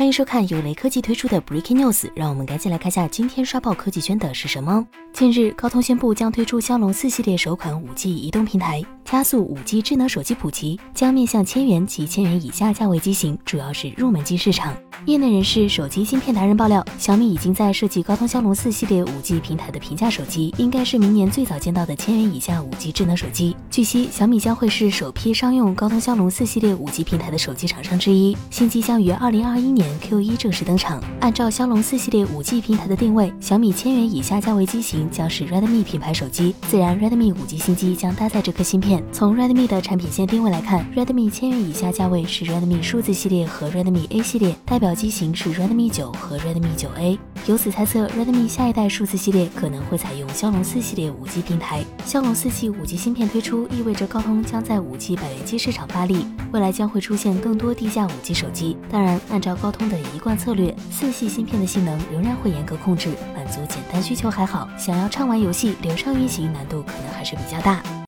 欢迎收看由雷科技推出的 Breaking News，让我们赶紧来看下今天刷爆科技圈的是什么。近日，高通宣布将推出骁龙四系列首款 5G 移动平台，加速 5G 智能手机普及，将面向千元及千元以下价位机型，主要是入门级市场。业内人士、手机芯片达人爆料，小米已经在设计高通骁龙四系列 5G 平台的平价手机，应该是明年最早见到的千元以下 5G 智能手机。据悉，小米将会是首批商用高通骁龙四系列 5G 平台的手机厂商之一，新机将于2021年 Q1 正式登场。按照骁龙四系列 5G 平台的定位，小米千元以下价位机型将是 Redmi 品牌手机，自然 Redmi 5G 新机将搭载这颗芯片。从 Redmi 的产品线定位来看，Redmi 千元以下价位是 Redmi 数字系列和 Redmi A 系列，代表。机型是 Redmi 9和 Redmi 9A，由此猜测 Redmi 下一代数字系列可能会采用骁龙四系列 5G 平台。骁龙四系 5G 芯片推出，意味着高通将在 5G 百元机市场发力，未来将会出现更多低价 5G 手机。当然，按照高通的一贯策略，四系芯片的性能仍然会严格控制，满足简单需求还好，想要畅玩游戏、流畅运行难度可能还是比较大。